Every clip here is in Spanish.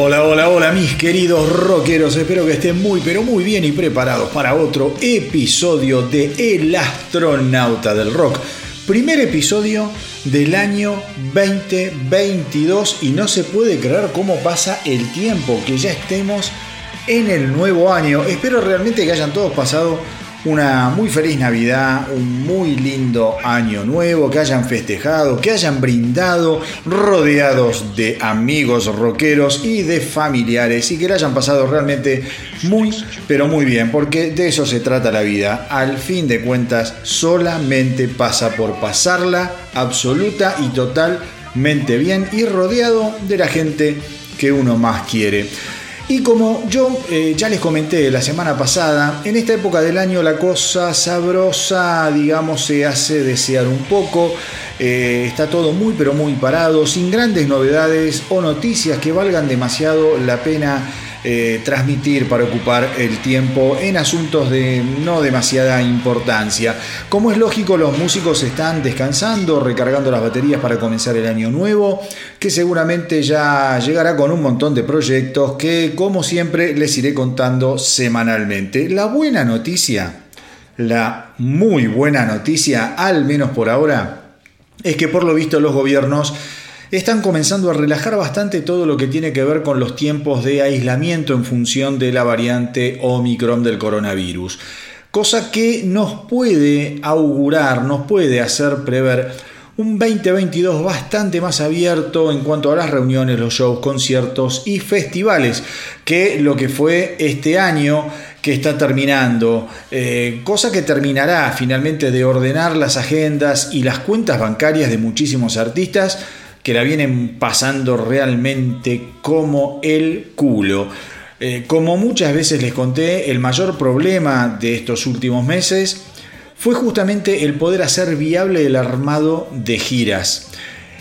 Hola, hola, hola mis queridos rockeros, espero que estén muy pero muy bien y preparados para otro episodio de El astronauta del rock. Primer episodio del año 2022 y no se puede creer cómo pasa el tiempo, que ya estemos en el nuevo año. Espero realmente que hayan todos pasado una muy feliz Navidad, un muy lindo año nuevo, que hayan festejado, que hayan brindado, rodeados de amigos rockeros y de familiares y que le hayan pasado realmente muy, pero muy bien, porque de eso se trata la vida. Al fin de cuentas, solamente pasa por pasarla absoluta y totalmente bien y rodeado de la gente que uno más quiere. Y como yo eh, ya les comenté la semana pasada, en esta época del año la cosa sabrosa, digamos, se hace desear un poco. Eh, está todo muy pero muy parado, sin grandes novedades o noticias que valgan demasiado la pena eh, transmitir para ocupar el tiempo en asuntos de no demasiada importancia. Como es lógico, los músicos están descansando, recargando las baterías para comenzar el año nuevo, que seguramente ya llegará con un montón de proyectos que, como siempre, les iré contando semanalmente. La buena noticia, la muy buena noticia, al menos por ahora, es que por lo visto los gobiernos están comenzando a relajar bastante todo lo que tiene que ver con los tiempos de aislamiento en función de la variante Omicron del coronavirus. Cosa que nos puede augurar, nos puede hacer prever un 2022 bastante más abierto en cuanto a las reuniones, los shows, conciertos y festivales que lo que fue este año que está terminando, eh, cosa que terminará finalmente de ordenar las agendas y las cuentas bancarias de muchísimos artistas que la vienen pasando realmente como el culo. Eh, como muchas veces les conté, el mayor problema de estos últimos meses fue justamente el poder hacer viable el armado de giras.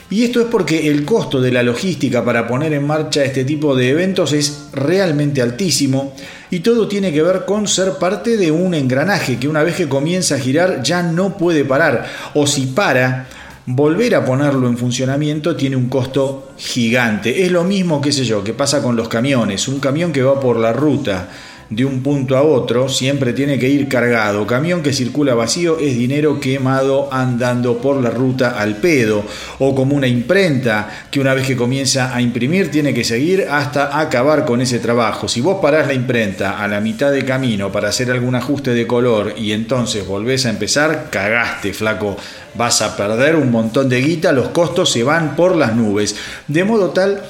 Y esto es porque el costo de la logística para poner en marcha este tipo de eventos es realmente altísimo y todo tiene que ver con ser parte de un engranaje que una vez que comienza a girar ya no puede parar o si para volver a ponerlo en funcionamiento tiene un costo gigante. Es lo mismo, qué sé yo, que pasa con los camiones. Un camión que va por la ruta de un punto a otro siempre tiene que ir cargado. Camión que circula vacío es dinero quemado andando por la ruta al pedo. O como una imprenta que una vez que comienza a imprimir tiene que seguir hasta acabar con ese trabajo. Si vos parás la imprenta a la mitad de camino para hacer algún ajuste de color y entonces volvés a empezar, cagaste, flaco. Vas a perder un montón de guita, los costos se van por las nubes. De modo tal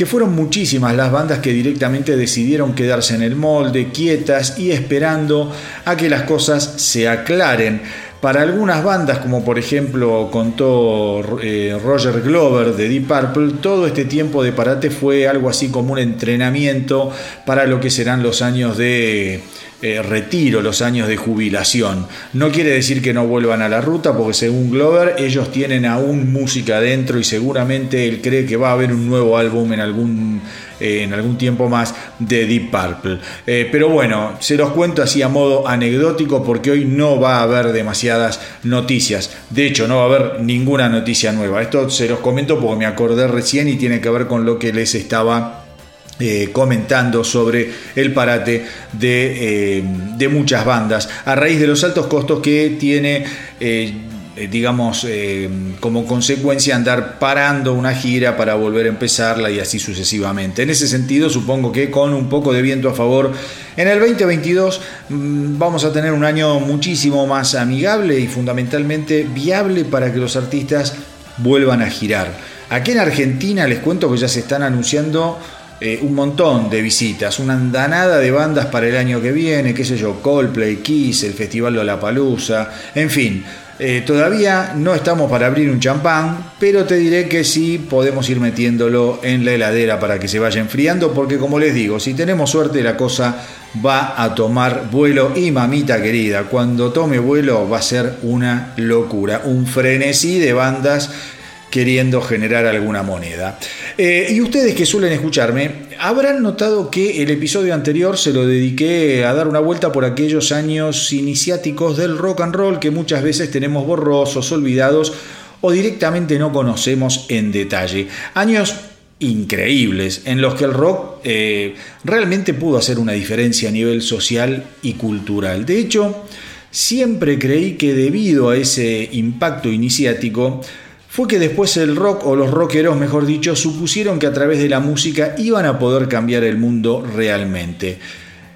que fueron muchísimas las bandas que directamente decidieron quedarse en el molde, quietas y esperando a que las cosas se aclaren. Para algunas bandas, como por ejemplo contó eh, Roger Glover de Deep Purple, todo este tiempo de parate fue algo así como un entrenamiento para lo que serán los años de eh, retiro, los años de jubilación. No quiere decir que no vuelvan a la ruta, porque según Glover, ellos tienen aún música adentro y seguramente él cree que va a haber un nuevo álbum en algún, eh, en algún tiempo más de Deep Purple. Eh, pero bueno, se los cuento así a modo anecdótico porque hoy no va a haber demasiadas noticias. De hecho, no va a haber ninguna noticia nueva. Esto se los comento porque me acordé recién y tiene que ver con lo que les estaba eh, comentando sobre el parate eh, de, muchas bandas. A raíz de los altos costos que tiene eh, digamos como consecuencia andar parando una gira para volver a empezarla y así sucesivamente. En ese sentido supongo que con un poco de viento a favor en el 2022 mm, vamos a tener un año muchísimo más amigable y fundamentalmente viable para que los artistas vuelvan a girar. Aquí en Argentina les cuento que ya se están anunciando eh, un montón de visitas, una andanada de bandas para el año que viene, qué sé yo, Coldplay, Kiss, el Festival de la Palusa, en fin. Eh, todavía no estamos para abrir un champán, pero te diré que sí podemos ir metiéndolo en la heladera para que se vaya enfriando, porque como les digo, si tenemos suerte la cosa va a tomar vuelo y mamita querida, cuando tome vuelo va a ser una locura, un frenesí de bandas queriendo generar alguna moneda. Eh, y ustedes que suelen escucharme, habrán notado que el episodio anterior se lo dediqué a dar una vuelta por aquellos años iniciáticos del rock and roll que muchas veces tenemos borrosos, olvidados o directamente no conocemos en detalle. Años increíbles, en los que el rock eh, realmente pudo hacer una diferencia a nivel social y cultural. De hecho, siempre creí que debido a ese impacto iniciático, fue que después el rock, o los rockeros mejor dicho, supusieron que a través de la música iban a poder cambiar el mundo realmente.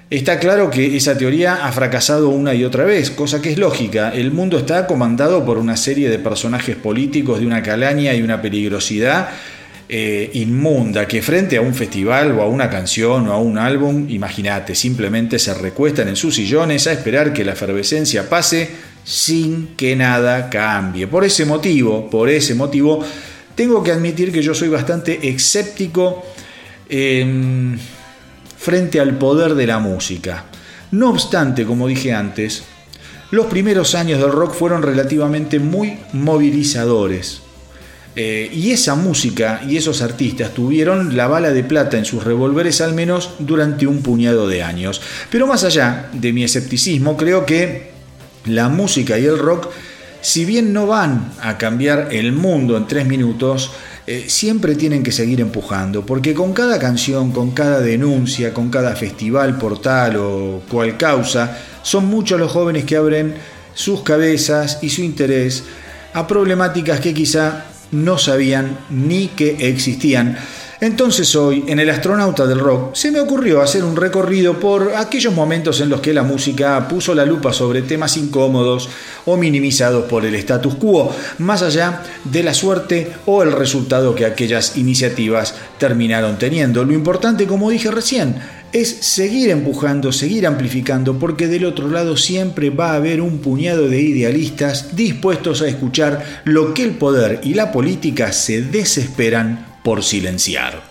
Está claro que esa teoría ha fracasado una y otra vez, cosa que es lógica. El mundo está comandado por una serie de personajes políticos de una calaña y una peligrosidad eh, inmunda que frente a un festival o a una canción o a un álbum, imagínate, simplemente se recuestan en sus sillones a esperar que la efervescencia pase sin que nada cambie. Por ese motivo, por ese motivo, tengo que admitir que yo soy bastante escéptico em, frente al poder de la música. No obstante, como dije antes, los primeros años del rock fueron relativamente muy movilizadores. Eh, y esa música y esos artistas tuvieron la bala de plata en sus revólveres al menos durante un puñado de años. Pero más allá de mi escepticismo, creo que la música y el rock, si bien no van a cambiar el mundo en tres minutos, eh, siempre tienen que seguir empujando, porque con cada canción, con cada denuncia, con cada festival, portal o cual causa, son muchos los jóvenes que abren sus cabezas y su interés a problemáticas que quizá no sabían ni que existían. Entonces hoy, en el astronauta del rock, se me ocurrió hacer un recorrido por aquellos momentos en los que la música puso la lupa sobre temas incómodos o minimizados por el status quo, más allá de la suerte o el resultado que aquellas iniciativas terminaron teniendo. Lo importante, como dije recién, es seguir empujando, seguir amplificando, porque del otro lado siempre va a haber un puñado de idealistas dispuestos a escuchar lo que el poder y la política se desesperan por silenciar.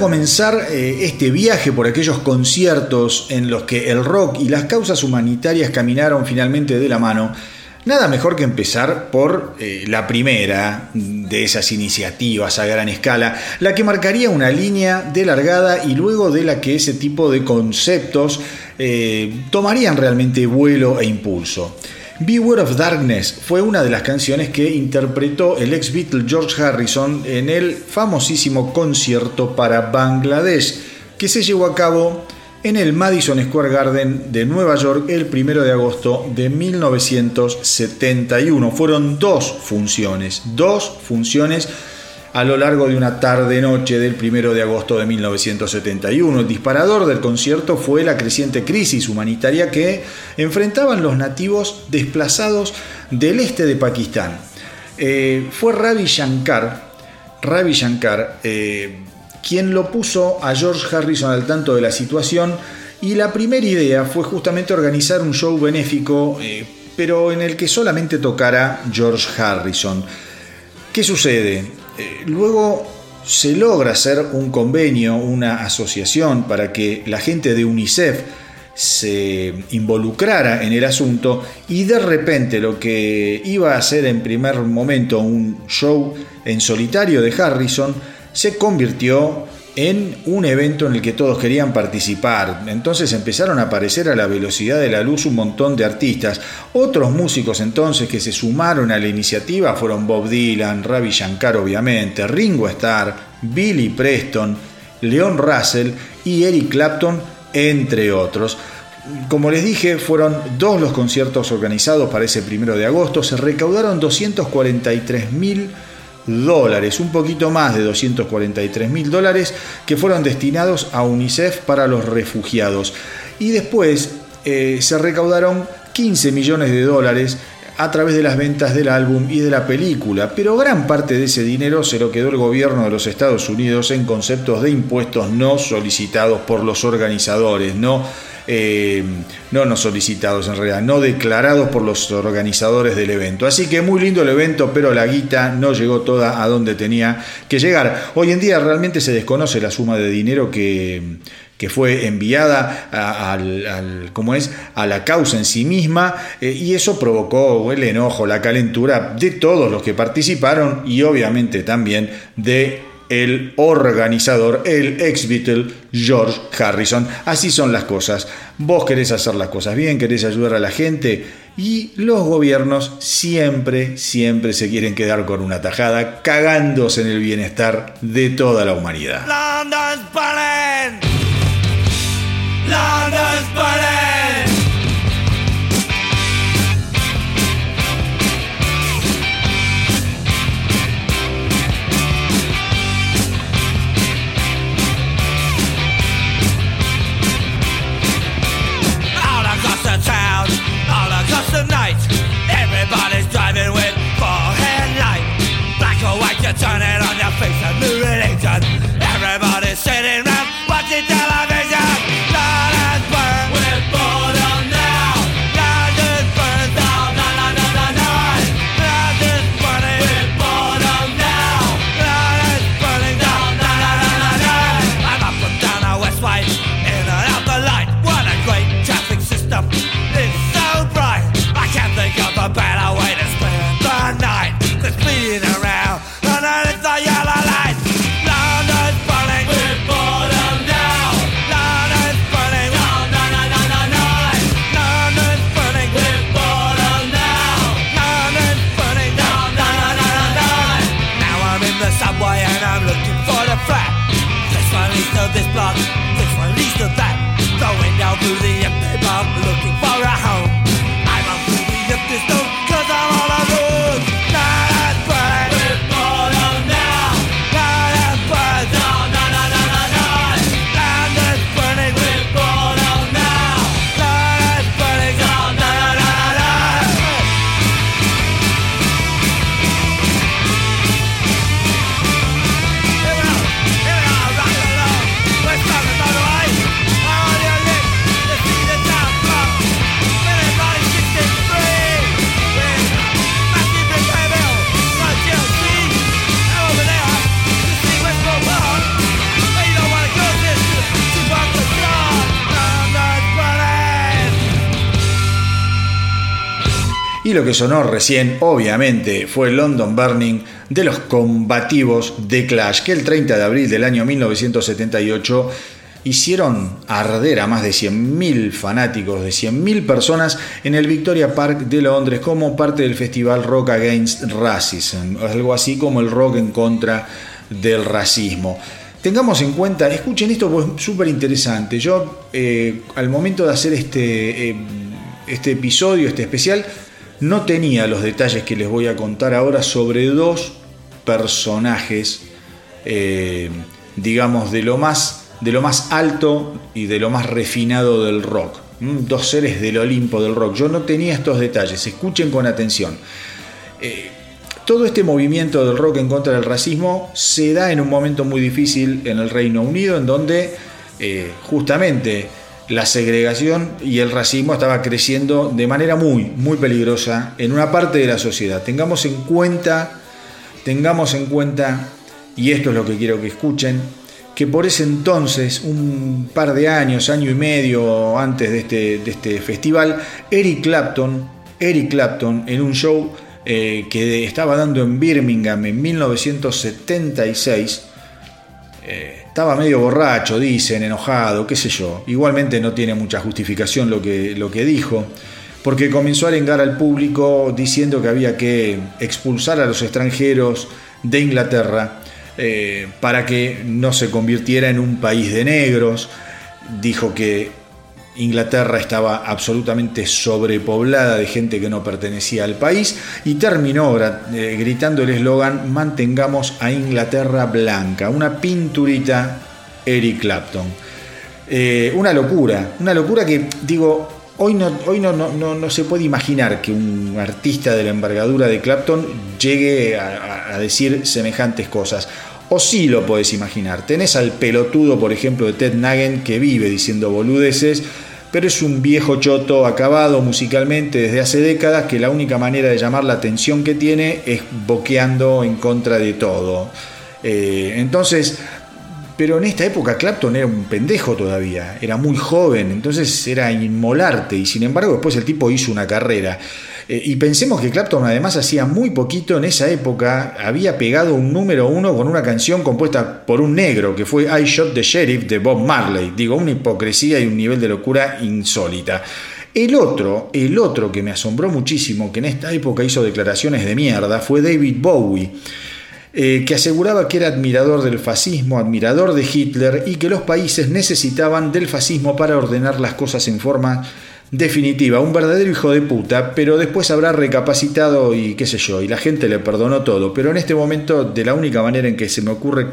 Comenzar eh, este viaje por aquellos conciertos en los que el rock y las causas humanitarias caminaron finalmente de la mano, nada mejor que empezar por eh, la primera de esas iniciativas a gran escala, la que marcaría una línea de largada y luego de la que ese tipo de conceptos eh, tomarían realmente vuelo e impulso. Beware of Darkness fue una de las canciones que interpretó el ex Beatle George Harrison en el famosísimo concierto para Bangladesh, que se llevó a cabo en el Madison Square Garden de Nueva York el 1 de agosto de 1971. Fueron dos funciones, dos funciones a lo largo de una tarde-noche del 1 de agosto de 1971. El disparador del concierto fue la creciente crisis humanitaria que enfrentaban los nativos desplazados del este de Pakistán. Eh, fue Ravi Shankar, Ravi Shankar eh, quien lo puso a George Harrison al tanto de la situación y la primera idea fue justamente organizar un show benéfico, eh, pero en el que solamente tocara George Harrison. ¿Qué sucede? Eh, luego se logra hacer un convenio, una asociación para que la gente de UNICEF se involucrara en el asunto y de repente lo que iba a ser en primer momento un show en solitario de Harrison se convirtió en un evento en el que todos querían participar. Entonces empezaron a aparecer a la velocidad de la luz un montón de artistas. Otros músicos entonces que se sumaron a la iniciativa fueron Bob Dylan, Ravi Shankar obviamente, Ringo Starr, Billy Preston, Leon Russell y Eric Clapton, entre otros. Como les dije, fueron dos los conciertos organizados para ese primero de agosto. Se recaudaron 243 mil dólares, un poquito más de 243 mil dólares que fueron destinados a UNICEF para los refugiados. Y después eh, se recaudaron 15 millones de dólares a través de las ventas del álbum y de la película, pero gran parte de ese dinero se lo quedó el gobierno de los Estados Unidos en conceptos de impuestos no solicitados por los organizadores, no eh, no no solicitados en realidad, no declarados por los organizadores del evento. Así que muy lindo el evento, pero la guita no llegó toda a donde tenía que llegar. Hoy en día realmente se desconoce la suma de dinero que, que fue enviada a, al, es? a la causa en sí misma eh, y eso provocó el enojo, la calentura de todos los que participaron y obviamente también de el organizador, el ex Beatle George Harrison. Así son las cosas. Vos querés hacer las cosas bien, querés ayudar a la gente y los gobiernos siempre, siempre se quieren quedar con una tajada, cagándose en el bienestar de toda la humanidad. it on to turn it lo que sonó recién, obviamente, fue London Burning de los combativos de Clash, que el 30 de abril del año 1978 hicieron arder a más de 100.000 fanáticos, de 100.000 personas en el Victoria Park de Londres como parte del festival Rock Against Racism, algo así como el rock en contra del racismo. Tengamos en cuenta, escuchen esto, pues súper interesante. Yo, eh, al momento de hacer este, eh, este episodio, este especial, no tenía los detalles que les voy a contar ahora sobre dos personajes, eh, digamos, de lo, más, de lo más alto y de lo más refinado del rock. Dos seres del Olimpo del rock. Yo no tenía estos detalles, escuchen con atención. Todo este movimiento del rock en contra del racismo se da en un momento muy difícil en el Reino Unido, en donde eh, justamente la segregación y el racismo estaba creciendo de manera muy, muy peligrosa en una parte de la sociedad. Tengamos en cuenta, tengamos en cuenta, y esto es lo que quiero que escuchen, que por ese entonces, un par de años, año y medio antes de este, este festival, Eric Clapton, Eric Clapton en un show eh, que estaba dando en Birmingham en 1976. Eh, estaba medio borracho, dicen, enojado, qué sé yo. Igualmente no tiene mucha justificación lo que, lo que dijo, porque comenzó a arengar al público diciendo que había que expulsar a los extranjeros de Inglaterra eh, para que no se convirtiera en un país de negros. Dijo que Inglaterra estaba absolutamente sobrepoblada de gente que no pertenecía al país y terminó eh, gritando el eslogan mantengamos a Inglaterra blanca, una pinturita Eric Clapton. Eh, una locura, una locura que digo, hoy, no, hoy no, no, se puede imaginar que un artista de la envergadura de Clapton llegue a decir semejantes cosas. O sí lo podés imaginar. Tenés al pelotudo, por ejemplo, de Ted Nugent que vive diciendo boludeces, pero es un viejo choto acabado musicalmente desde hace décadas que la única manera de llamar la atención que tiene es boqueando en contra de todo. Eh, entonces, pero en esta época Clapton era un pendejo todavía, era muy joven, entonces era inmolarte y sin embargo después el tipo hizo una carrera. Eh, y pensemos que Clapton además hacía muy poquito en esa época, había pegado un número uno con una canción compuesta por un negro, que fue I Shot the Sheriff de Bob Marley. Digo, una hipocresía y un nivel de locura insólita. El otro, el otro que me asombró muchísimo, que en esta época hizo declaraciones de mierda, fue David Bowie. Eh, que aseguraba que era admirador del fascismo, admirador de Hitler y que los países necesitaban del fascismo para ordenar las cosas en forma definitiva, un verdadero hijo de puta, pero después habrá recapacitado y qué sé yo, y la gente le perdonó todo. Pero en este momento, de la única manera en que se me ocurre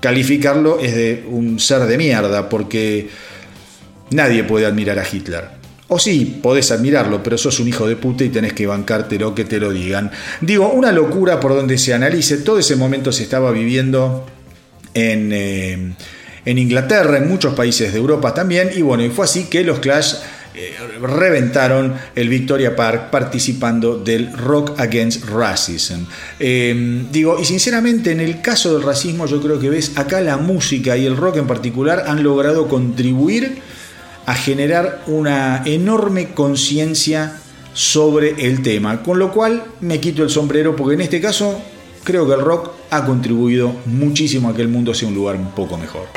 calificarlo es de un ser de mierda, porque nadie puede admirar a Hitler. O sí, podés admirarlo, pero sos un hijo de puta y tenés que bancártelo que te lo digan. Digo, una locura por donde se analice, todo ese momento se estaba viviendo en... Eh, en Inglaterra, en muchos países de Europa también, y bueno, y fue así que los Clash eh, reventaron el Victoria Park participando del Rock Against Racism. Em, digo, y sinceramente en el caso del racismo yo creo que ves acá la música y el rock en particular han logrado contribuir a generar una enorme conciencia sobre el tema, con lo cual me quito el sombrero porque en este caso creo que el rock ha contribuido muchísimo a que el mundo sea un lugar un poco mejor.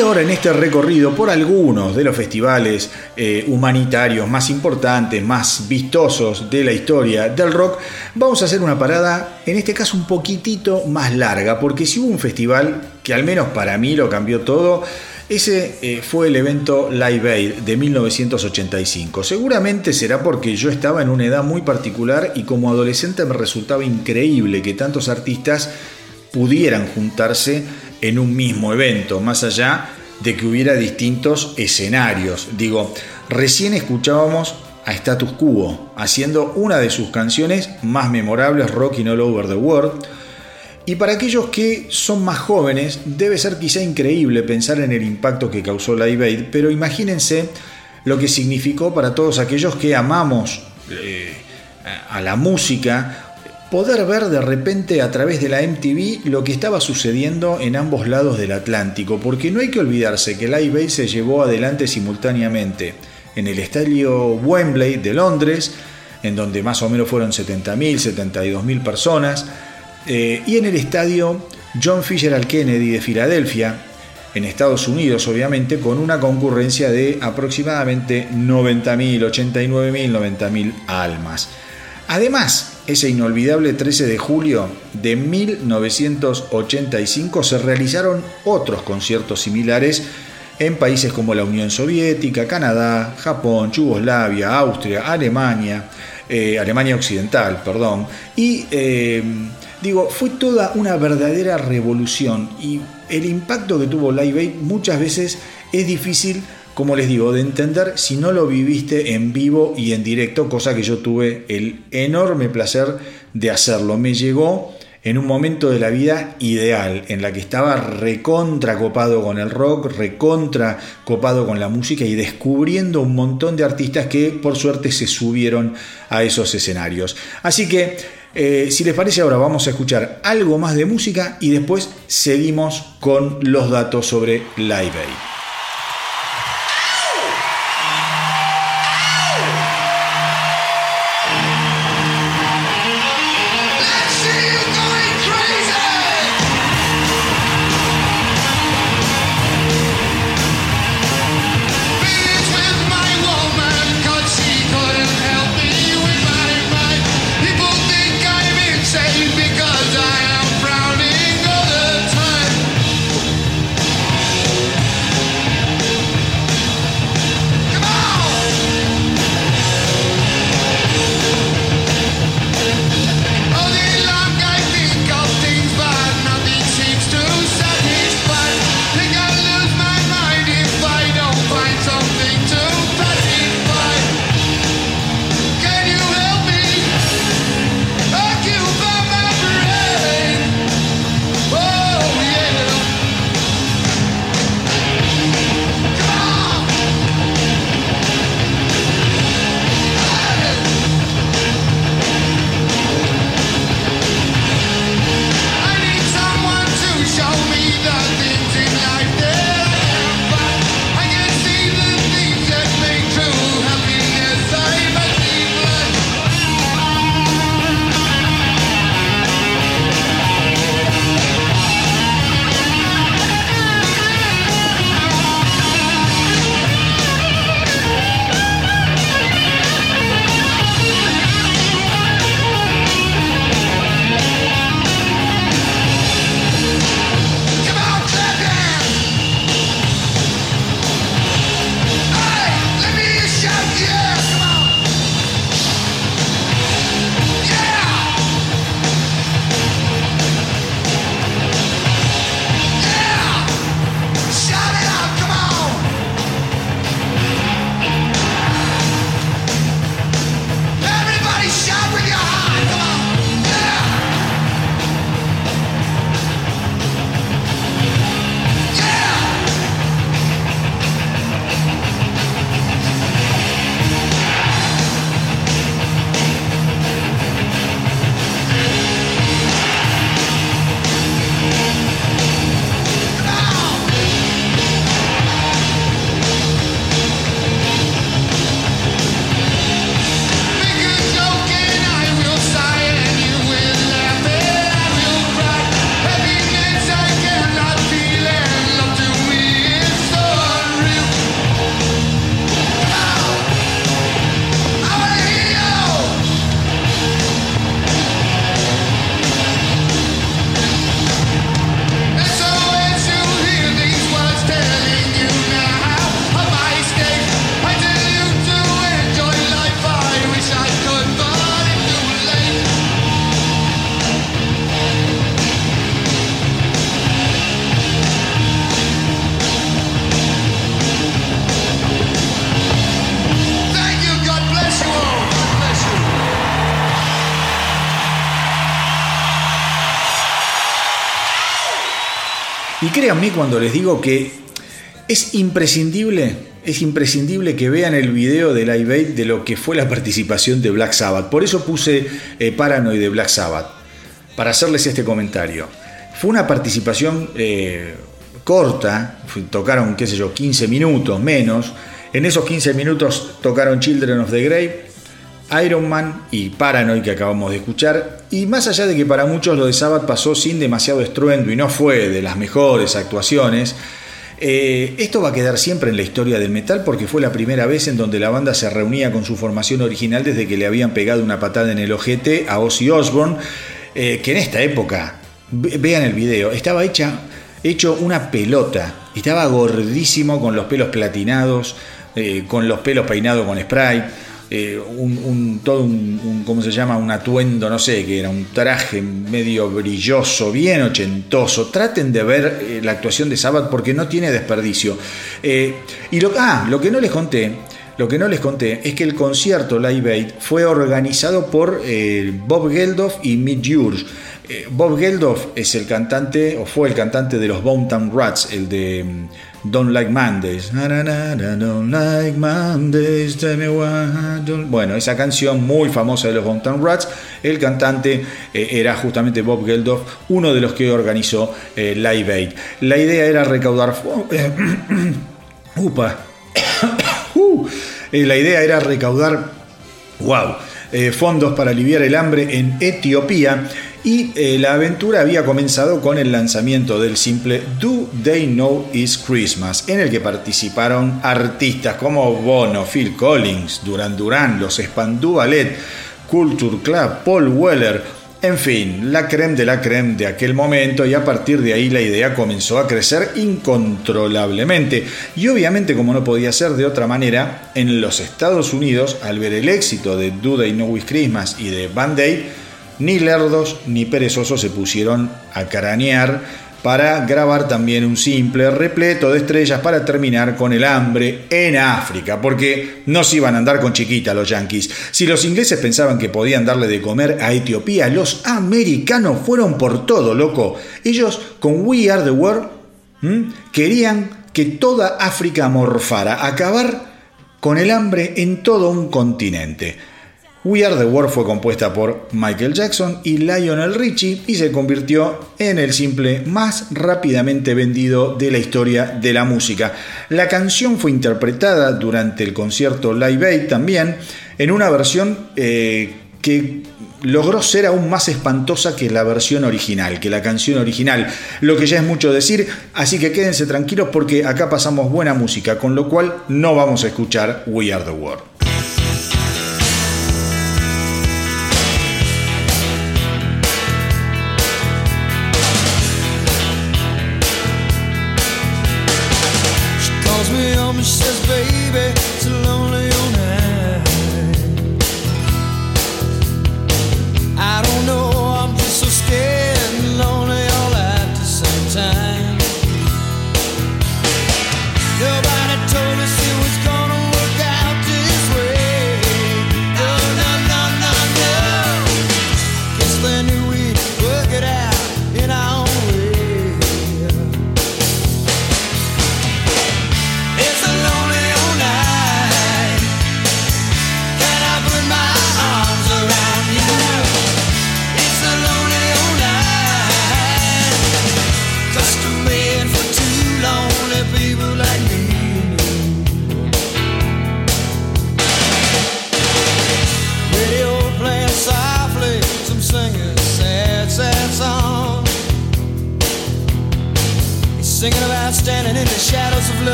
Y ahora en este recorrido por algunos de los festivales eh, humanitarios más importantes, más vistosos de la historia del rock, vamos a hacer una parada, en este caso un poquitito más larga, porque si hubo un festival que al menos para mí lo cambió todo, ese eh, fue el evento Live Aid de 1985. Seguramente será porque yo estaba en una edad muy particular y como adolescente me resultaba increíble que tantos artistas pudieran juntarse en un mismo evento, más allá de que hubiera distintos escenarios. Digo, recién escuchábamos a Status Quo haciendo una de sus canciones más memorables, Rockin' All Over the World. Y para aquellos que son más jóvenes, debe ser quizá increíble pensar en el impacto que causó Live Aid, pero imagínense lo que significó para todos aquellos que amamos eh, a la música poder ver de repente a través de la MTV lo que estaba sucediendo en ambos lados del Atlántico, porque no hay que olvidarse que Live Aid se llevó adelante simultáneamente en el estadio Wembley de Londres, en donde más o menos fueron 70.000, 72.000 personas, eh, y en el estadio John Fisher Kennedy de Filadelfia, en Estados Unidos, obviamente, con una concurrencia de aproximadamente 90.000, 89.000, 90.000 almas. Además, ese inolvidable 13 de julio de 1985 se realizaron otros conciertos similares en países como la Unión Soviética, Canadá, Japón, Yugoslavia, Austria, Alemania, eh, Alemania Occidental, perdón. Y eh, digo, fue toda una verdadera revolución y el impacto que tuvo Live Aid muchas veces es difícil como les digo, de entender si no lo viviste en vivo y en directo, cosa que yo tuve el enorme placer de hacerlo. Me llegó en un momento de la vida ideal, en la que estaba recontra copado con el rock, recontra copado con la música y descubriendo un montón de artistas que por suerte se subieron a esos escenarios. Así que, eh, si les parece ahora vamos a escuchar algo más de música y después seguimos con los datos sobre Live Aid. Créanme cuando les digo que es imprescindible, es imprescindible que vean el video de Live Aid de lo que fue la participación de Black Sabbath. Por eso puse eh, Paranoid de Black Sabbath, para hacerles este comentario. Fue una participación eh, corta, tocaron, qué sé yo, 15 minutos menos. En esos 15 minutos tocaron Children of the Grave, Iron Man y Paranoid que acabamos de escuchar. Y más allá de que para muchos lo de Sabbath pasó sin demasiado estruendo y no fue de las mejores actuaciones, eh, esto va a quedar siempre en la historia del metal porque fue la primera vez en donde la banda se reunía con su formación original desde que le habían pegado una patada en el ojete a Ozzy Osbourne, eh, que en esta época, vean el video, estaba hecha, hecho una pelota, estaba gordísimo con los pelos platinados, eh, con los pelos peinados con spray eh, un, todo un, ¿cómo se llama? Un atuendo, no sé, que era un traje medio brilloso, bien ochentoso. Traten de ver eh, la actuación de Sabbath porque no tiene desperdicio. Eh, y lo, ah, lo que no les conté, lo que no les conté es que el concierto Live Aid fue organizado por Bob Geldof y Mick Jurs. Bob Geldof es el cantante, o fue el cantante de los Boomtown Rats, el de mm, Don't Like Mondays. Don't like Mondays, Bueno, esa canción muy famosa de los Mountain Rats, el cantante eh, era justamente Bob Geldof, uno de los que organizó eh, Live Aid. La idea era recaudar. upa. Uh, eh, la idea era recaudar. ¡Wow! fondos para aliviar el hambre en Etiopía y eh, la aventura había comenzado con el lanzamiento del simple Do They Know It's Christmas, en el que participaron artistas como Bono, Phil Collins, Duran Duran, los Spandau Ballet, Culture Club, Paul Weller, en fin, la creme de la creme de aquel momento y a partir de ahí la idea comenzó a crecer incontrolablemente. Y obviamente como no podía ser de otra manera, en los Estados Unidos, al ver el éxito de Do They Know It's Christmas y de Band Aid, ni lerdos ni perezosos se pusieron a caranear para grabar también un simple repleto de estrellas para terminar con el hambre en África, porque no se iban a andar con chiquita los yanquis. Si los ingleses pensaban que podían darle de comer a Etiopía, los americanos fueron por todo, loco. Ellos con We Are the World querían que toda África morfara, acabar con el hambre en todo un continente. We Are the World fue compuesta por Michael Jackson y Lionel Richie y se convirtió en el simple más rápidamente vendido de la historia de la música. La canción fue interpretada durante el concierto Live Aid también en una versión eh, que logró ser aún más espantosa que la versión original, que la canción original, lo que ya es mucho decir, así que quédense tranquilos porque acá pasamos buena música, con lo cual no vamos a escuchar We Are the World.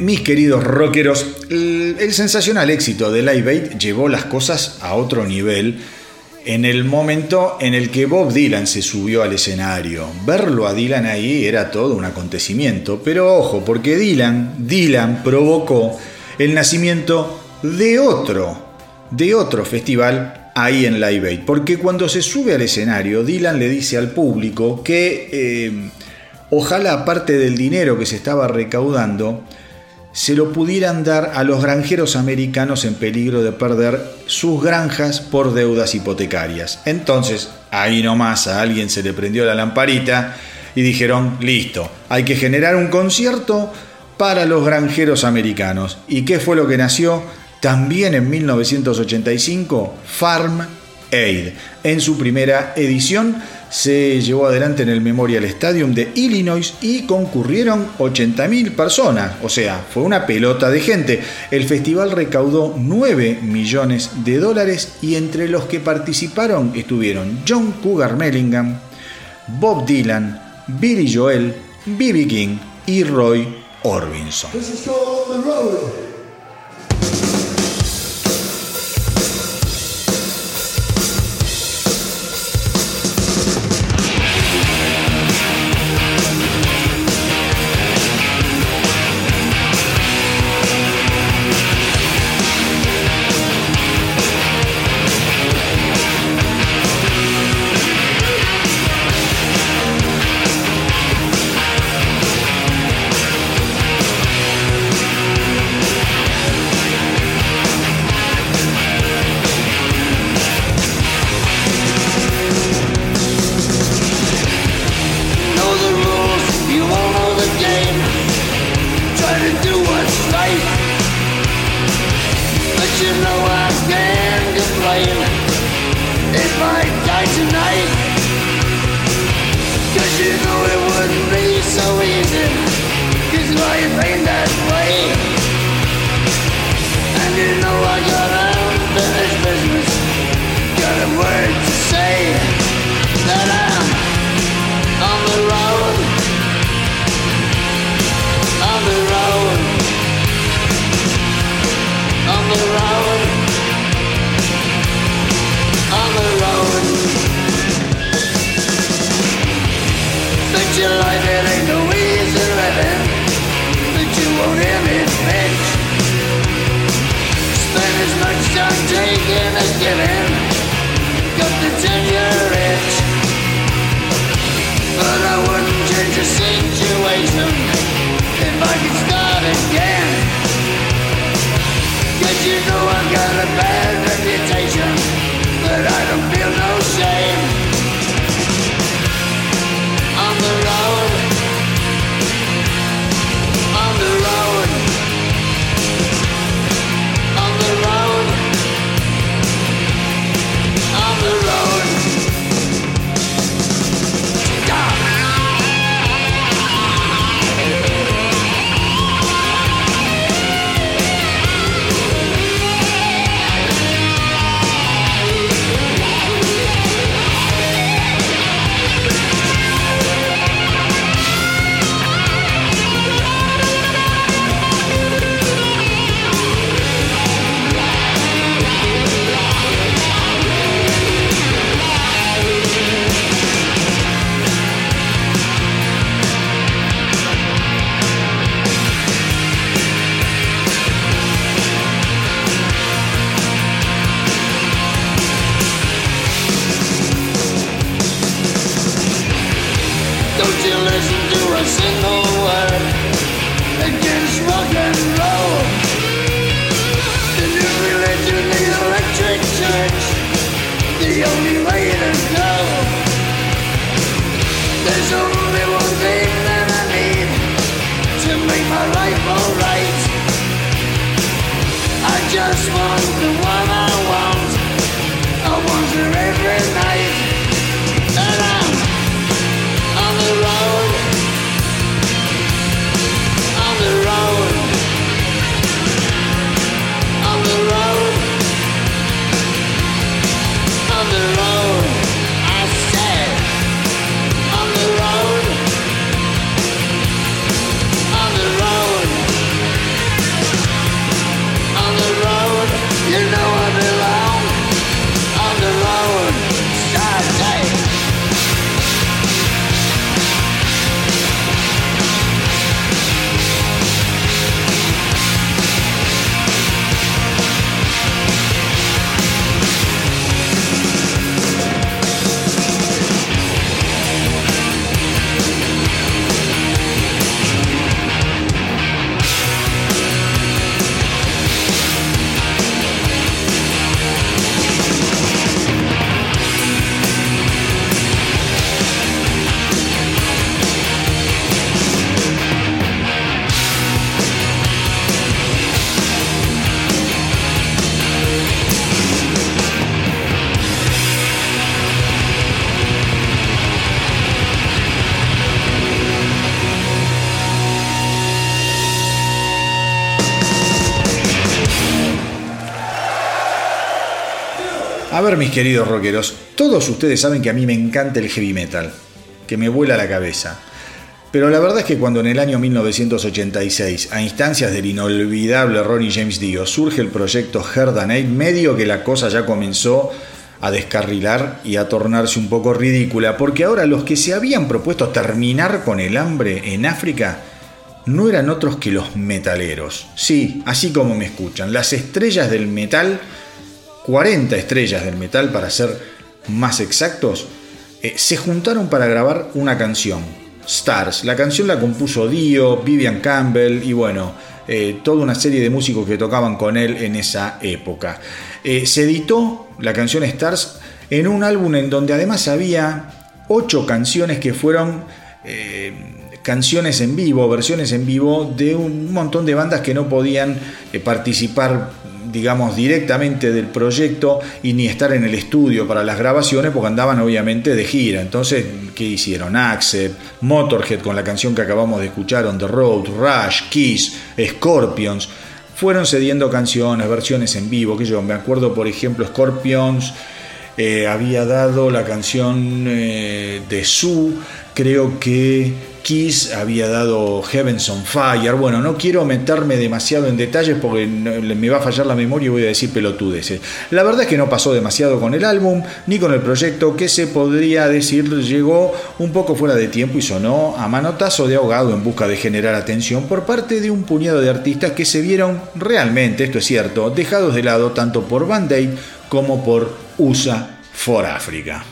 Mis queridos rockeros, el, el sensacional éxito de Live Aid llevó las cosas a otro nivel en el momento en el que Bob Dylan se subió al escenario. Verlo a Dylan ahí era todo un acontecimiento, pero ojo, porque Dylan, Dylan provocó el nacimiento de otro, de otro festival ahí en Live Aid, porque cuando se sube al escenario, Dylan le dice al público que eh, ojalá parte del dinero que se estaba recaudando se lo pudieran dar a los granjeros americanos en peligro de perder sus granjas por deudas hipotecarias. Entonces, ahí nomás a alguien se le prendió la lamparita y dijeron, listo, hay que generar un concierto para los granjeros americanos. ¿Y qué fue lo que nació? También en 1985, Farm Aid. En su primera edición se llevó adelante en el Memorial Stadium de Illinois y concurrieron 80.000 personas, o sea, fue una pelota de gente. El festival recaudó 9 millones de dólares y entre los que participaron estuvieron John Cougar Mellingham, Bob Dylan, Billy Joel, B.B. King y Roy Orbison. Taking giving, got. But I wouldn't change the situation if I could start you know I've got a bad reputation, but I don't feel no shame. Mis queridos rockeros, todos ustedes saben que a mí me encanta el heavy metal, que me vuela la cabeza. Pero la verdad es que cuando en el año 1986, a instancias del inolvidable Ronnie James Dio, surge el proyecto Herdanate, medio que la cosa ya comenzó a descarrilar y a tornarse un poco ridícula, porque ahora los que se habían propuesto terminar con el hambre en África no eran otros que los metaleros. Sí, así como me escuchan, las estrellas del metal 40 estrellas del metal para ser más exactos, eh, se juntaron para grabar una canción, Stars. La canción la compuso Dio, Vivian Campbell y bueno, eh, toda una serie de músicos que tocaban con él en esa época. Eh, se editó la canción Stars en un álbum en donde además había ocho canciones que fueron canciones en vivo, versiones en vivo de un montón de bandas que no podían participar digamos directamente del proyecto y ni estar en el estudio para las grabaciones porque andaban obviamente de gira. Entonces, ¿qué hicieron? Accept, Motorhead con la canción que acabamos de escuchar, On the Road, Rush, Kiss, Scorpions. Fueron cediendo canciones, versiones en vivo, que yo me acuerdo, por ejemplo, Scorpions eh, había dado la canción eh, de Sue, creo que Kiss había dado Heavens on Fire. Bueno, no quiero meterme demasiado en detalles porque me va a fallar la memoria y voy a decir pelotudeces. La verdad es que no pasó demasiado con el álbum ni con el proyecto que se podría decir llegó un poco fuera de tiempo y sonó a manotazo de ahogado en busca de generar atención por parte de un puñado de artistas que se vieron realmente, esto es cierto, dejados de lado tanto por Band Aid como por USA for Africa.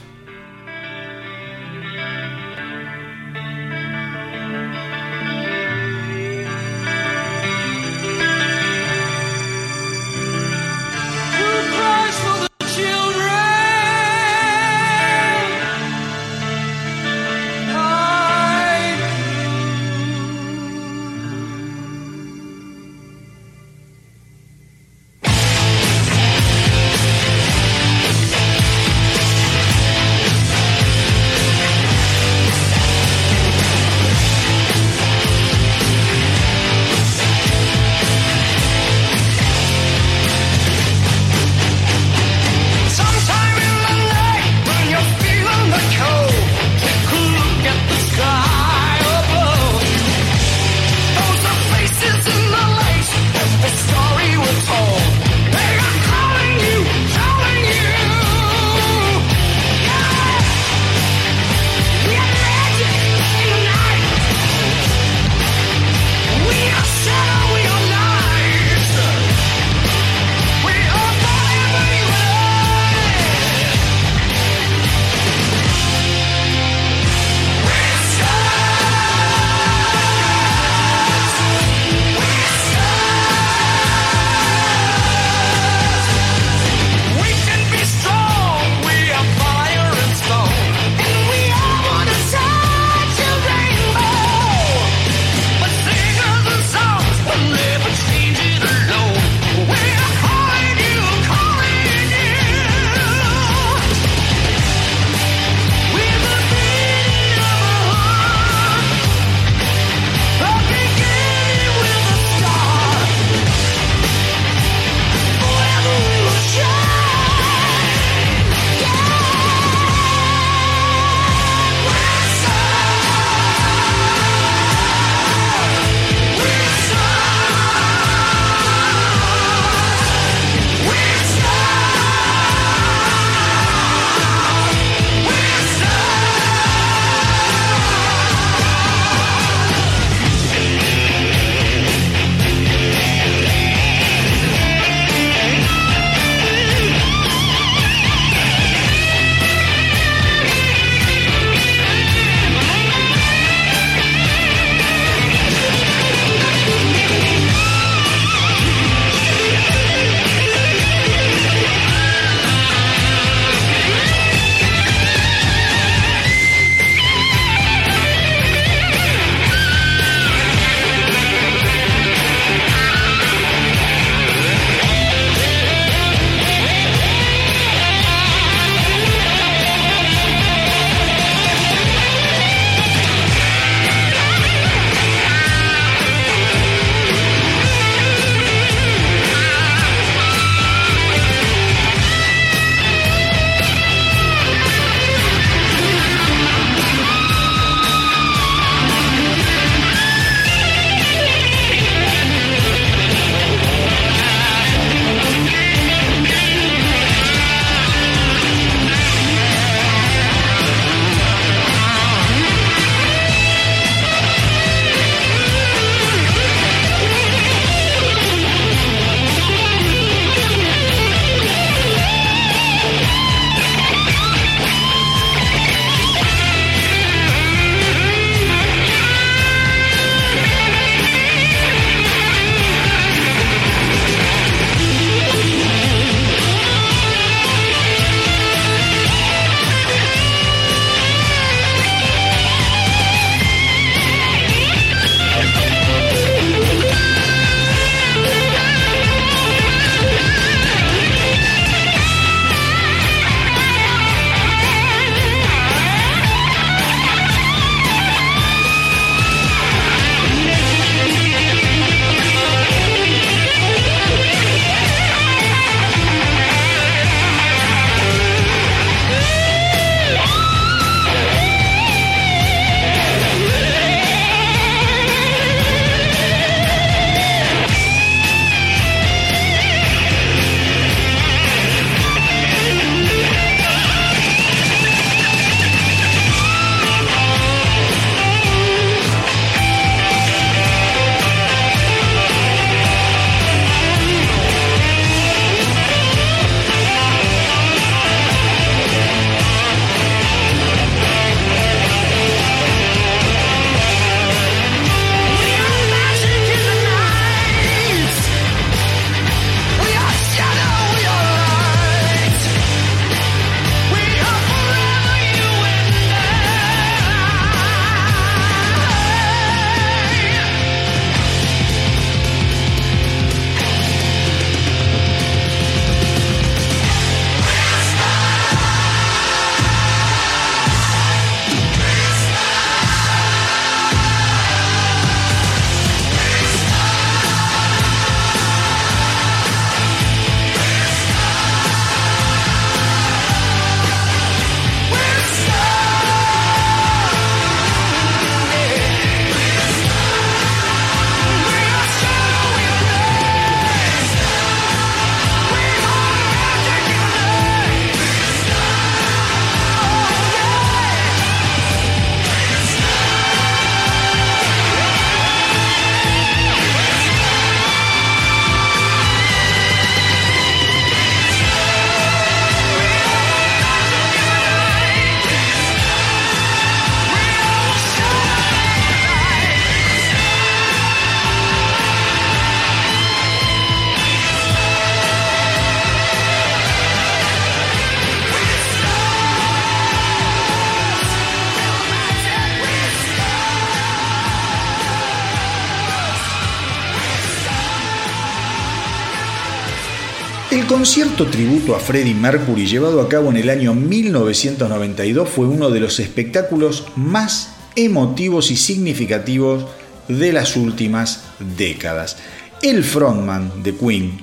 Concierto tributo a Freddie Mercury llevado a cabo en el año 1992 fue uno de los espectáculos más emotivos y significativos de las últimas décadas. El frontman de Queen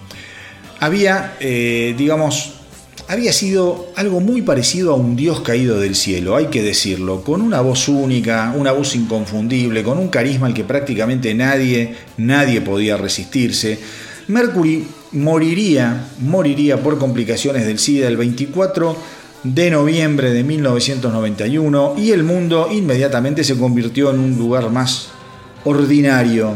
había, eh, digamos, había sido algo muy parecido a un dios caído del cielo, hay que decirlo, con una voz única, una voz inconfundible, con un carisma al que prácticamente nadie, nadie podía resistirse. Mercury moriría, moriría por complicaciones del SIDA el 24 de noviembre de 1991 y el mundo inmediatamente se convirtió en un lugar más ordinario,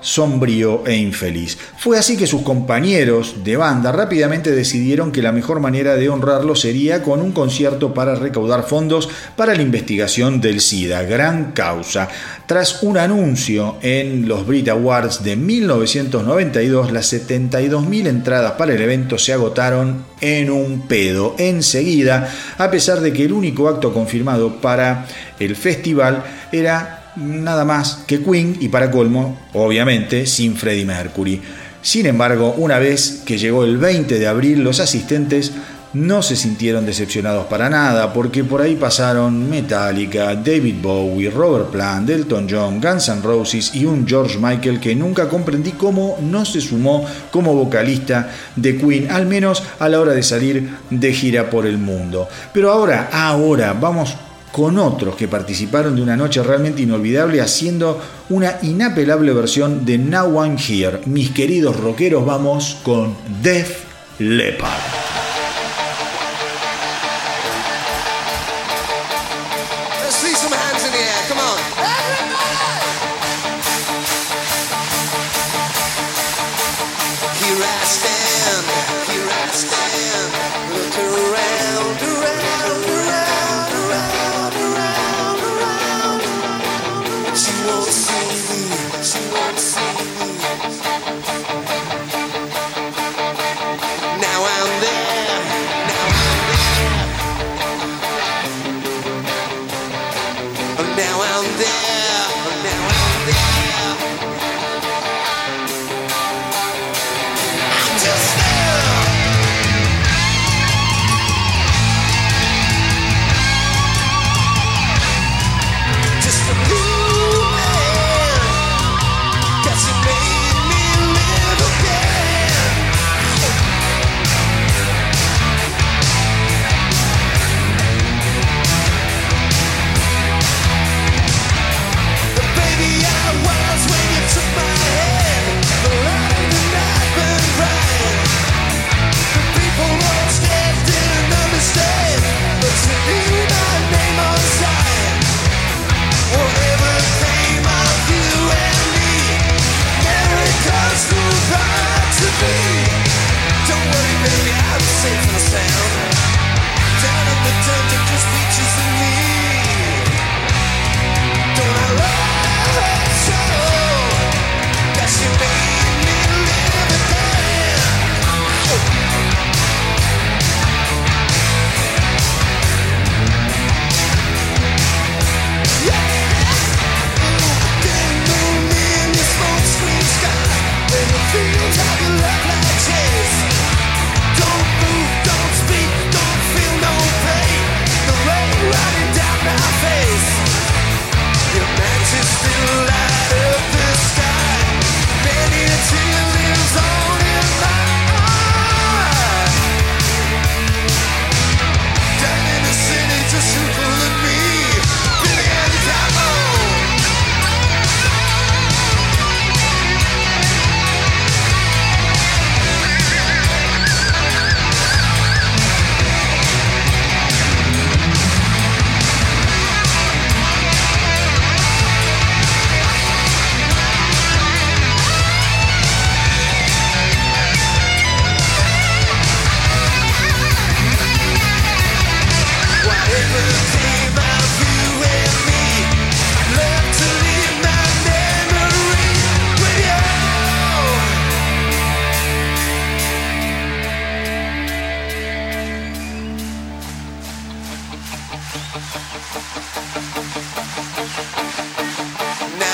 sombrío e infeliz. Fue así que sus compañeros de banda rápidamente decidieron que la mejor manera de honrarlo sería con un concierto para recaudar fondos para la investigación del SIDA, gran causa. Tras un anuncio en los Brit Awards de 1992, las 72.000 entradas para el evento se agotaron en un pedo enseguida, a pesar de que el único acto confirmado para el festival era nada más que Queen y para colmo, obviamente, sin Freddie Mercury. Sin embargo, una vez que llegó el 20 de abril, los asistentes no se sintieron decepcionados para nada, porque por ahí pasaron Metallica, David Bowie, Robert Plant, Delton John, Guns N' Roses y un George Michael que nunca comprendí cómo no se sumó como vocalista de Queen, al menos a la hora de salir de gira por el mundo. Pero ahora, ahora, vamos con otros que participaron de una noche realmente inolvidable haciendo una inapelable versión de Now I'm Here. Mis queridos rockeros, vamos con Def Leppard.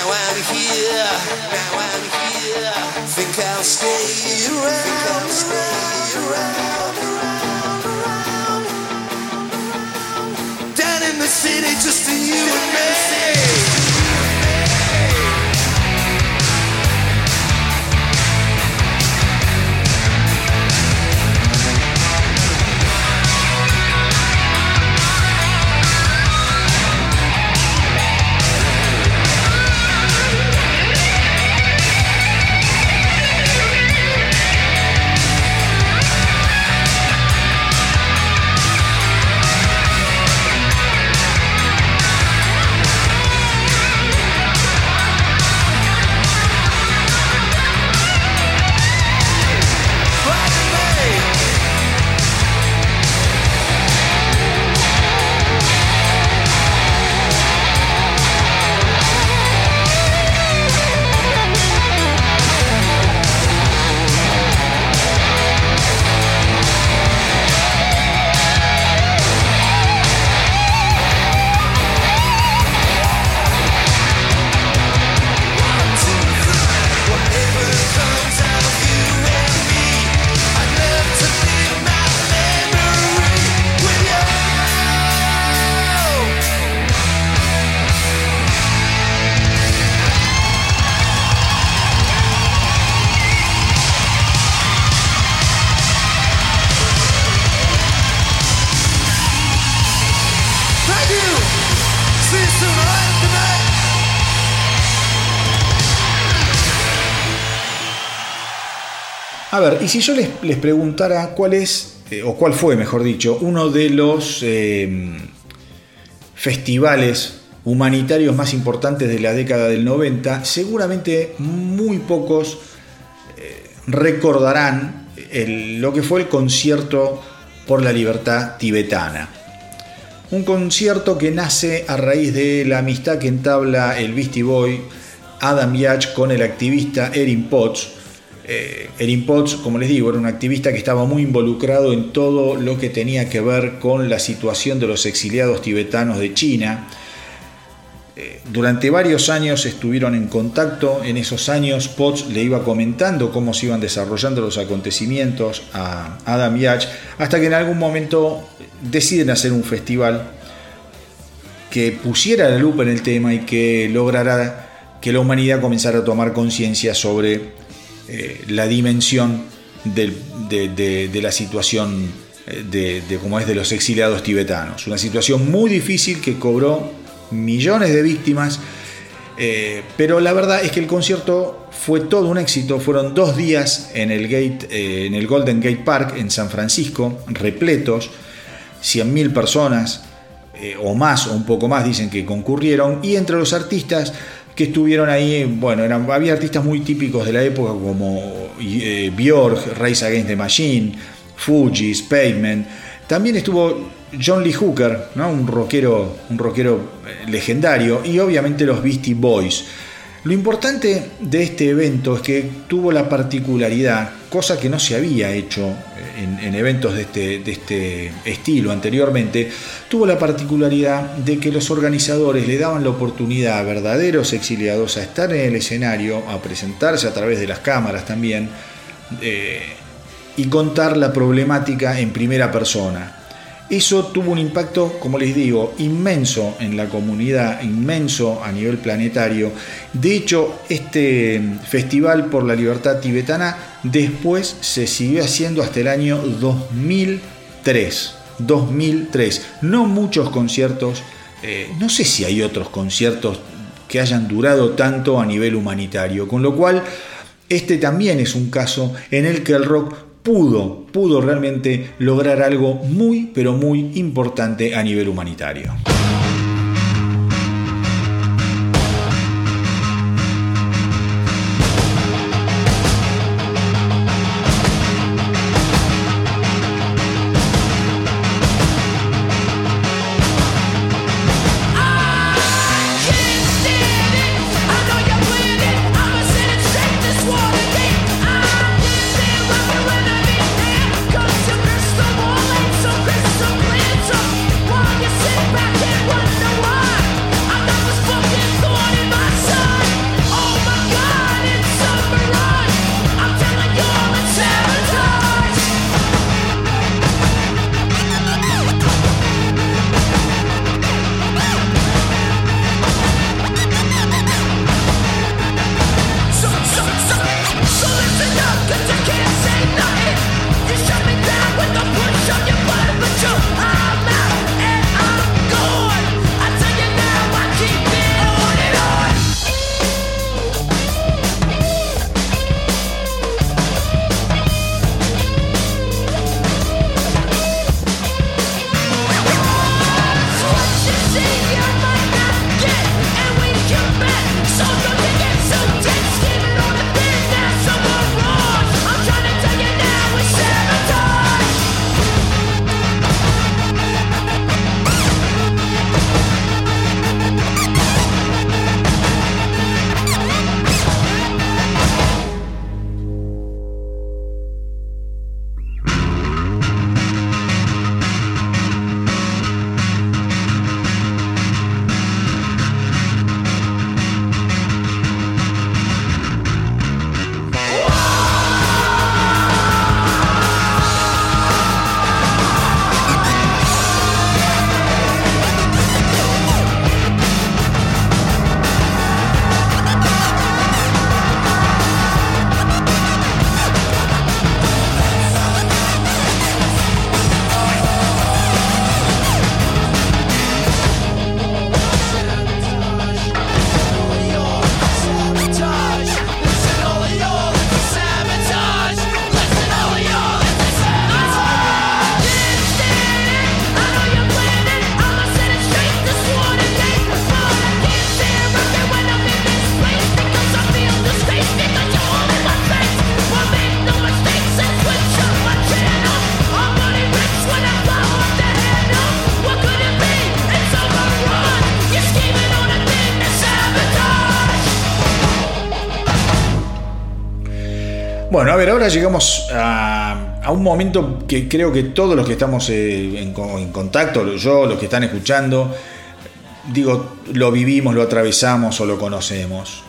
Now I'm here. Now I'm here. Think I'll stay around. Think I'll stay around. Down in the city, just for you and me. Y si yo les, les preguntara cuál es, eh, o cuál fue, mejor dicho, uno de los eh, festivales humanitarios más importantes de la década del 90, seguramente muy pocos eh, recordarán el- lo que fue el concierto por la libertad tibetana. Un concierto que nace a raíz de la amistad que entabla el Beastie Boy Adam Yach con el activista Erin Potts. Eh, Erin Potts, como les digo, era un activista que estaba muy involucrado en todo lo que tenía que ver con la situación de los exiliados tibetanos de China. Eh, durante varios años estuvieron en contacto. En esos años Potts le iba comentando cómo se iban desarrollando los acontecimientos a Adam Yach, hasta que en algún momento deciden hacer un festival que pusiera la lupa en el tema y que lograra que la humanidad comenzara a tomar conciencia sobre eh, la dimensión de, la situación eh, de, cómo es de los exiliados tibetanos. Una situación muy difícil que cobró millones de víctimas, eh, pero la verdad es que el concierto fue todo un éxito. Fueron dos días en el, gate, en el Golden Gate Park en San Francisco, repletos, 100.000 personas o más o un poco más dicen que concurrieron y entre los artistas que estuvieron ahí, bueno, había artistas muy típicos de la época como eh, Björk, Rise Against the Machine, Fugees, Pavement. También estuvo John Lee Hooker, ¿no? un rockero, un rockero eh, legendario, y obviamente los Beastie Boys. Lo importante de este evento es que tuvo la particularidad, cosa que no se había hecho en, en eventos de este, de este estilo anteriormente, tuvo la particularidad de que los organizadores le daban la oportunidad a verdaderos exiliados a estar en el escenario, a presentarse a través de las cámaras también, eh, y contar la problemática en primera persona. Eso tuvo un impacto, como les digo, inmenso en la comunidad, inmenso a nivel planetario. De hecho, este Festival por la Libertad Tibetana después se siguió haciendo hasta el año 2003. 2003. No muchos conciertos, eh, no sé si hay otros conciertos que hayan durado tanto a nivel humanitario, con lo cual este también es un caso en el que el rock pudo, pudo realmente lograr algo muy, pero muy importante a nivel humanitario. A ver, ahora llegamos a, un momento que creo que todos los que estamos eh, en, co- en contacto, yo, los que están escuchando, digo, lo vivimos, lo atravesamos o lo conocemos.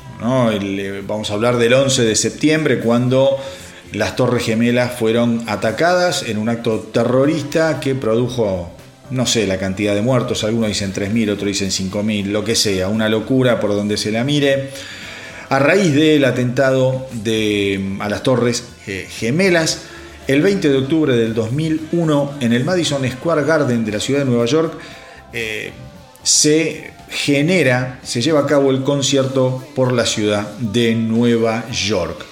eh, vamos a hablar del 11 de septiembre, cuando las Torres Gemelas fueron atacadas en un acto terrorista que produjo, no sé, la cantidad de muertos. Algunos dicen 3.000, otros dicen 5.000, lo que sea, una locura por donde se la mire. A raíz del atentado de, a las Torres eh, Gemelas, el 20 de octubre del 2001, en el Madison Square Garden de la ciudad de Nueva York, eh, se genera, se lleva a cabo el concierto por la ciudad de Nueva York.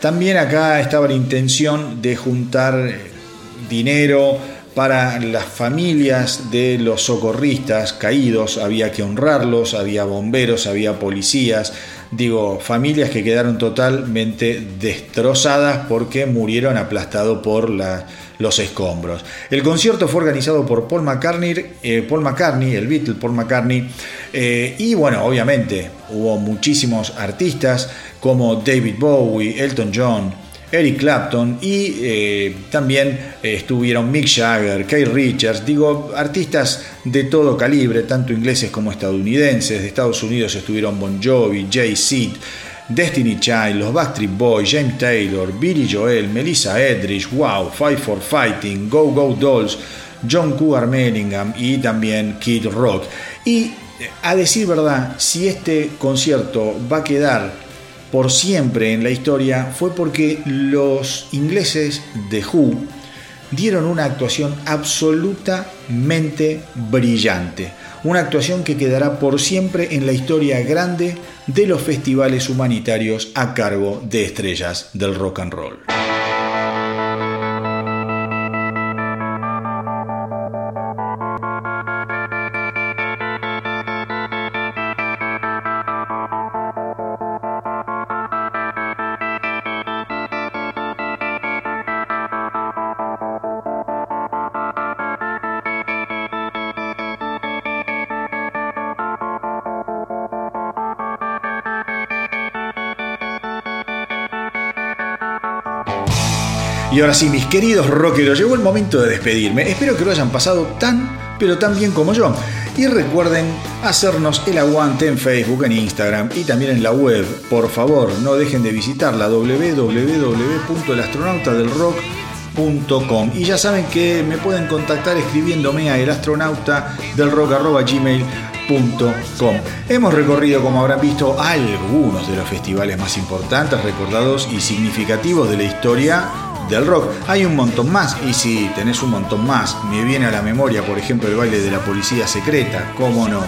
También acá estaba la intención de juntar eh, dinero para las familias de los socorristas caídos, había que honrarlos, había bomberos, había policías, digo, familias que quedaron totalmente destrozadas porque murieron aplastados por los escombros. El concierto fue organizado por Paul McCartney, eh, Paul McCartney, el Beatle Paul McCartney, eh, y bueno, obviamente hubo muchísimos artistas como David Bowie, Elton John, Eric Clapton y eh, también eh, estuvieron Mick Jagger, Keith Richards, digo, artistas de todo calibre, tanto ingleses como estadounidenses. De Estados Unidos estuvieron Bon Jovi, Jay-Z, Destiny Child, los Backstreet Boys, James Taylor, Billy Joel, Melissa Etheridge, Wow, Fight for Fighting, Go Go Dolls, John Cougar Mellingham y también Kid Rock. Y eh, a decir verdad, si este concierto va a quedar por siempre en la historia fue porque los ingleses de Who dieron una actuación absolutamente brillante. Una actuación que quedará por siempre en la historia grande de los festivales humanitarios a cargo de estrellas del rock and roll. Y ahora sí, mis queridos rockeros, llegó el momento de despedirme. Espero que lo hayan pasado tan, pero tan bien como yo. Y recuerden hacernos el aguante en Facebook, en Instagram y también en la web. Por favor, no dejen de visitarla www.elastronautadelrock.com. Y ya saben que me pueden contactar escribiéndome a elastronautadelrock.gmail.com Hemos recorrido, como habrán visto, algunos de los festivales más importantes, recordados y significativos de la historia del rock. Hay un montón más y si tenés un montón más, me viene a la memoria, por ejemplo, el baile de la policía secreta, cómo no,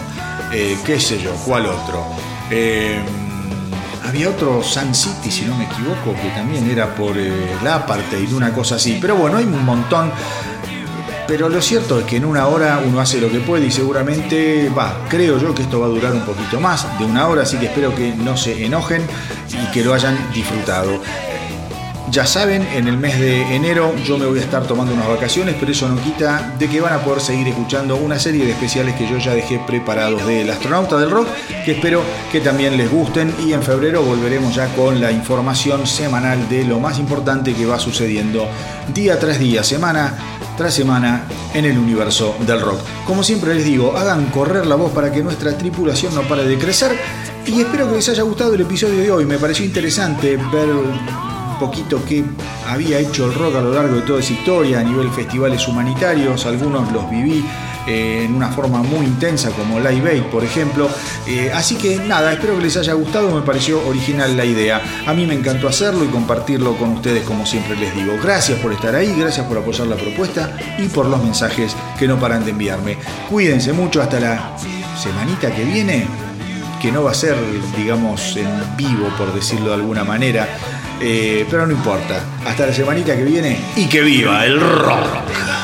Eh, qué sé yo, cuál otro. Eh, había otro Sun City, si no me equivoco, que también era por eh, la apartheid, una cosa así. Pero bueno, hay un montón. Pero lo cierto es que en una hora uno hace lo que puede y seguramente va, creo yo que esto va a durar un poquito más de una hora, así que espero que no se enojen y que lo hayan disfrutado. Ya saben, en el mes de enero yo me voy a estar tomando unas vacaciones, pero eso no quita de que van a poder seguir escuchando una serie de especiales que yo ya dejé preparados del astronauta del rock, que espero que también les gusten y en febrero volveremos ya con la información semanal de lo más importante que va sucediendo día tras día, semana tras semana en el universo del rock. Como siempre les digo, hagan correr la voz para que nuestra tripulación no pare de crecer y espero que les haya gustado el episodio de hoy. Me pareció interesante ver poquito qué había hecho el rock a lo largo de toda esa historia a nivel festivales humanitarios, algunos los viví eh, en una forma muy intensa como Live Aid por ejemplo, Eh, así que nada, espero que les haya gustado, me pareció original la idea, a mí me encantó hacerlo y compartirlo con ustedes como siempre les digo, gracias por estar ahí, gracias por apoyar la propuesta y por los mensajes que no paran de enviarme, cuídense mucho hasta la semanita que viene, que no va a ser digamos en vivo por decirlo de alguna manera, eh, pero no importa. Hasta la semanita que viene y que viva el rock.